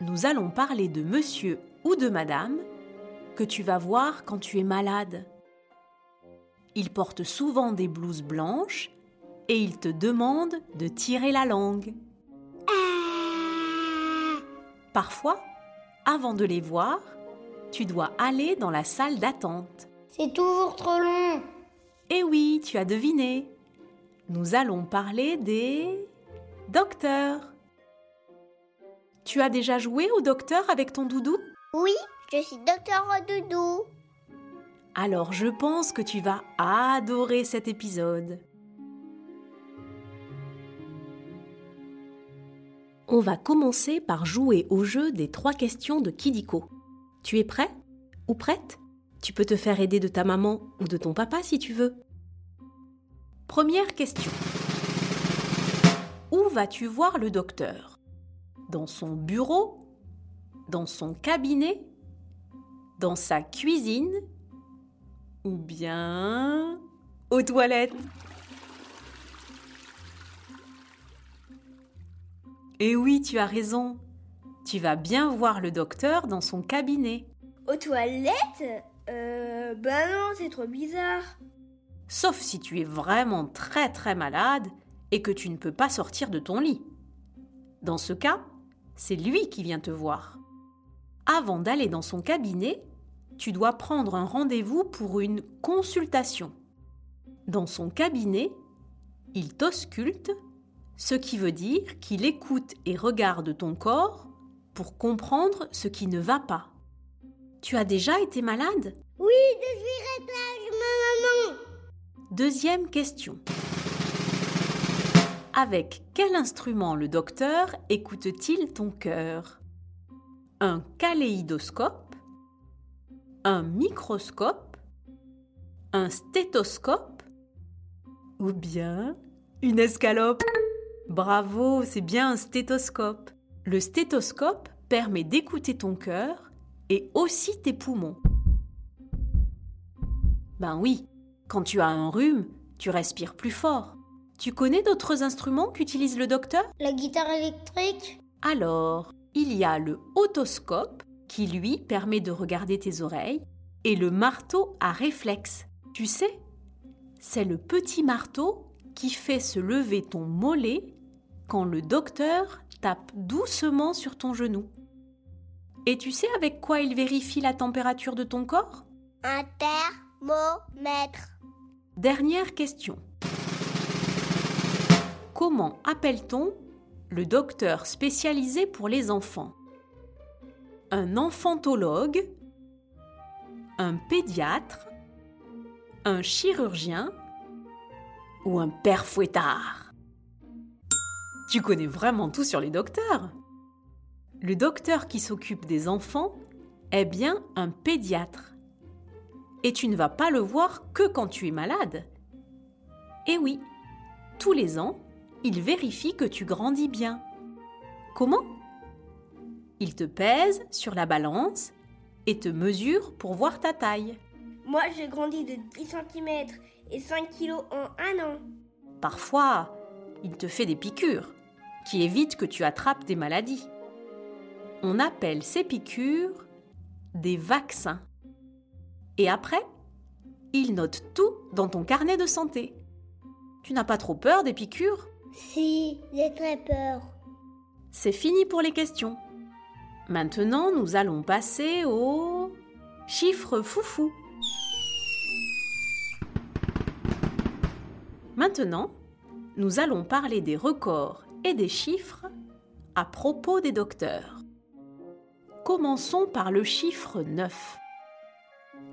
nous allons parler de monsieur ou de madame que tu vas voir quand tu es malade. Ils portent souvent des blouses blanches et ils te demandent de tirer la langue. Parfois, avant de les voir, tu dois aller dans la salle d'attente. C'est toujours trop long. Eh oui, tu as deviné. Nous allons parler des docteurs. Tu as déjà joué au docteur avec ton doudou? Oui, je suis docteur Doudou. Alors je pense que tu vas adorer cet épisode. On va commencer par jouer au jeu des trois questions de Kidiko. Tu es prêt ou prête? Tu peux te faire aider de ta maman ou de ton papa si tu veux. Première question. Où vas-tu voir le docteur? Dans son bureau Dans son cabinet Dans sa cuisine Ou bien aux toilettes Eh oui, tu as raison. Tu vas bien voir le docteur dans son cabinet. Aux toilettes? Euh. Bah non, c'est trop bizarre. Sauf si tu es vraiment très très malade et que tu ne peux pas sortir de ton lit. Dans ce cas, c'est lui qui vient te voir. Avant d'aller dans son cabinet, tu dois prendre un rendez-vous pour une consultation. Dans son cabinet, il t'ausculte, ce qui veut dire qu'il écoute et regarde ton corps pour comprendre ce qui ne va pas. Tu as déjà été malade? Oui, je suis réglage, maman. Deuxième question. Avec quel instrument le docteur écoute-t-il ton cœur? Un kaléidoscope Un microscope Un stéthoscope Ou bien une escalope? Bravo, c'est bien un stéthoscope. Le stéthoscope permet d'écouter ton cœur et aussi tes poumons. Ben oui, quand tu as un rhume, tu respires plus fort. Tu connais d'autres instruments qu'utilise le docteur? La guitare électrique Alors, il y a le otoscope qui lui permet de regarder tes oreilles et le marteau à réflexe. Tu sais, c'est le petit marteau qui fait se lever ton mollet quand le docteur tape doucement sur ton genou. Et tu sais avec quoi il vérifie la température de ton corps? Un thermomètre. Dernière question. Comment appelle-t-on le docteur spécialisé pour les enfants? Un enfantologue Un pédiatre Un chirurgien Ou un père fouettard Tu connais vraiment tout sur les docteurs Le docteur qui s'occupe des enfants est bien un pédiatre. Et tu ne vas pas le voir que quand tu es malade. Eh oui, tous les ans, il vérifie que tu grandis bien. Comment? Il te pèse sur la balance et te mesure pour voir ta taille. Moi, j'ai grandi de 10 cm et 5 kg en un an. Parfois, il te fait des piqûres qui évitent que tu attrapes des maladies. On appelle ces piqûres des vaccins. Et après, il note tout dans ton carnet de santé. Tu n'as pas trop peur des piqûres? Si, j'ai très peur. C'est fini pour les questions. Maintenant, nous allons passer au chiffre foufou. Maintenant, nous allons parler des records et des chiffres à propos des docteurs. Commençons par le chiffre 9.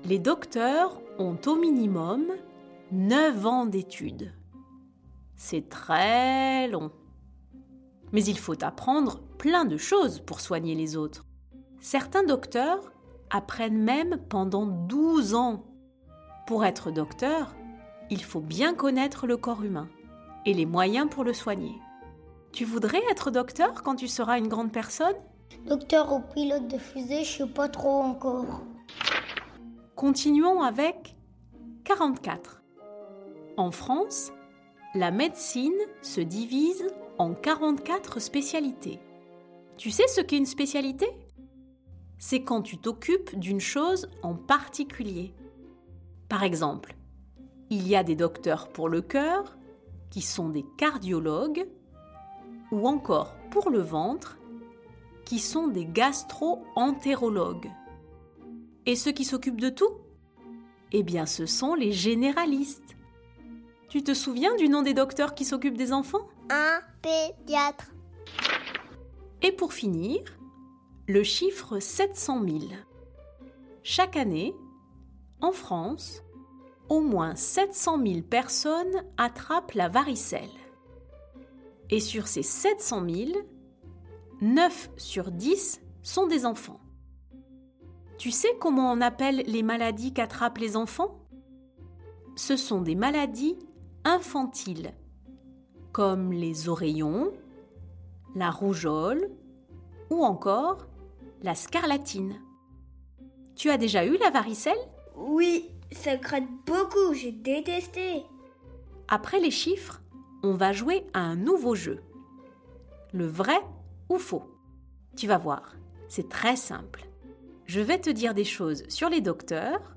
Les docteurs ont au minimum 9 ans d'études. C'est très long. Mais il faut apprendre plein de choses pour soigner les autres. Certains docteurs apprennent même pendant 12 ans. Pour être docteur, il faut bien connaître le corps humain et les moyens pour le soigner. Tu voudrais être docteur quand tu seras une grande personne? Docteur ou pilote de fusée, je sais pas trop encore. Continuons avec 44. En France, la médecine se divise en 44 spécialités. Tu sais ce qu'est une spécialité? C'est quand tu t'occupes d'une chose en particulier. Par exemple, il y a des docteurs pour le cœur, qui sont des cardiologues, ou encore pour le ventre, qui sont des gastro-entérologues. Et ceux qui s'occupent de tout? Eh bien, ce sont les généralistes. Tu te souviens du nom des docteurs qui s'occupent des enfants? Un pédiatre. Et pour finir, le chiffre 700 000. Chaque année, en France, au moins 700 000 personnes attrapent la varicelle. Et sur ces 700 000, 9 sur 10 sont des enfants. Tu sais comment on appelle les maladies qu'attrapent les enfants? Ce sont des maladies infantiles, comme les oreillons, la rougeole ou encore la scarlatine. Tu as déjà eu la varicelle? Oui, ça gratte beaucoup, j'ai détesté. Après les chiffres, on va jouer à un nouveau jeu. Le vrai ou faux? Tu vas voir, c'est très simple. Je vais te dire des choses sur les docteurs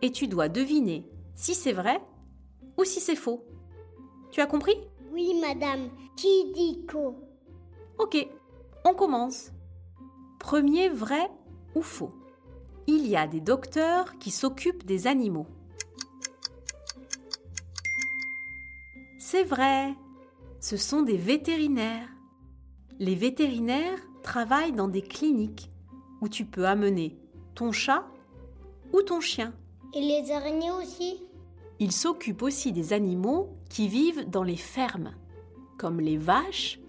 et tu dois deviner si c'est vrai ou si c'est faux. Tu as compris? Oui, madame. Qui dit quoi Ok, on commence. Premier vrai ou faux? Il y a des docteurs qui s'occupent des animaux. C'est vrai, ce sont des vétérinaires. Les vétérinaires travaillent dans des cliniques où tu peux amener ton chat ou ton chien. Et les araignées aussi? Ils s'occupent aussi des animaux qui vivent dans les fermes, comme les vaches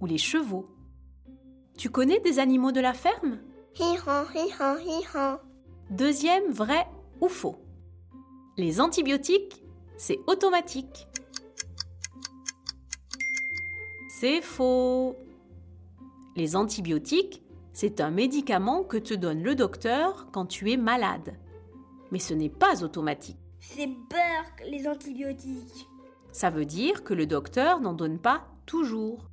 ou les chevaux. Tu connais des animaux de la ferme? Deuxième vrai ou faux Les antibiotiques, c'est automatique. C'est faux. Les antibiotiques, c'est un médicament que te donne le docteur quand tu es malade. Mais ce n'est pas automatique. C'est Burke, les antibiotiques. Ça veut dire que le docteur n'en donne pas toujours.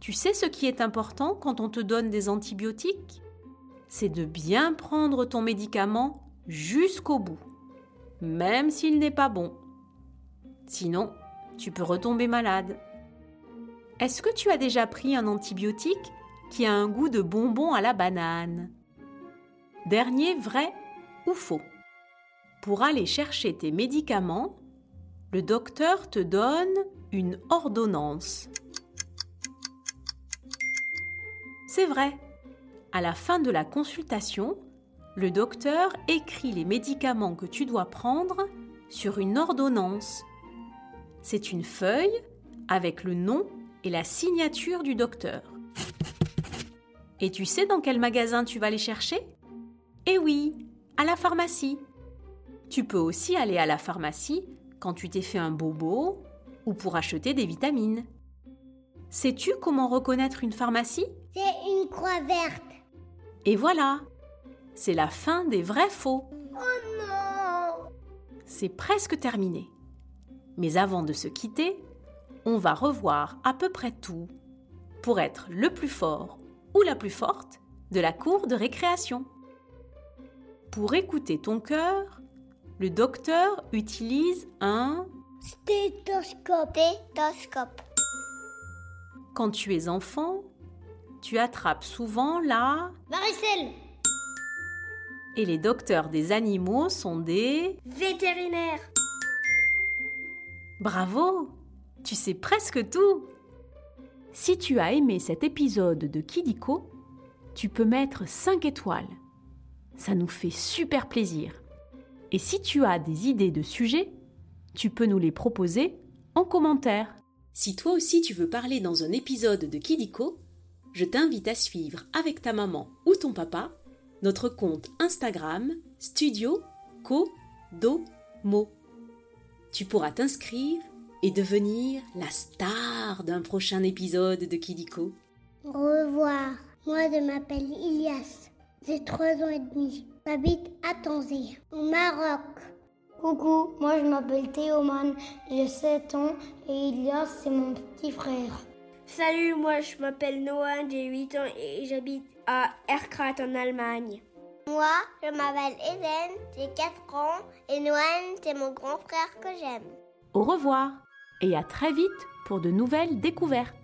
Tu sais ce qui est important quand on te donne des antibiotiques? C'est de bien prendre ton médicament jusqu'au bout, même s'il n'est pas bon. Sinon, tu peux retomber malade. Est-ce que tu as déjà pris un antibiotique qui a un goût de bonbon à la banane? Dernier vrai ou faux? Pour aller chercher tes médicaments, le docteur te donne une ordonnance. C'est vrai. À la fin de la consultation, le docteur écrit les médicaments que tu dois prendre sur une ordonnance. C'est une feuille avec le nom et la signature du docteur. Et tu sais dans quel magasin tu vas les chercher? Eh oui, à la pharmacie. Tu peux aussi aller à la pharmacie quand tu t'es fait un bobo ou pour acheter des vitamines. Sais-tu comment reconnaître une pharmacie? C'est une croix verte. Et voilà, c'est la fin des vrais faux. Oh non C'est presque terminé. Mais avant de se quitter, on va revoir à peu près tout pour être le plus fort ou la plus forte de la cour de récréation. Pour écouter ton cœur, le docteur utilise un Stéthoscope. Stéthoscope. Quand tu es enfant, tu attrapes souvent la... Varicelle. Et les docteurs des animaux sont des... Vétérinaire. Bravo Tu sais presque tout Si tu as aimé cet épisode de Kidiko, tu peux mettre 5 étoiles. Ça nous fait super plaisir. Et si tu as des idées de sujets, tu peux nous les proposer en commentaire. Si toi aussi tu veux parler dans un épisode de Kidiko, je t'invite à suivre avec ta maman ou ton papa notre compte Instagram Studio Co Do Mo. Tu pourras t'inscrire et devenir la star d'un prochain épisode de Kidiko. Au revoir. Moi, je m'appelle Ilias. J'ai trois ans et demi. J'habite à Tanger, au Maroc. Coucou, moi je m'appelle Théoman, j'ai 7 ans et Ilias c'est mon petit frère. Salut, moi je m'appelle Noah, j'ai 8 ans et j'habite à Erkrath en Allemagne. Moi, je m'appelle Eden, j'ai 4 ans et Noël, c'est mon grand frère que j'aime. Au revoir et à très vite pour de nouvelles découvertes.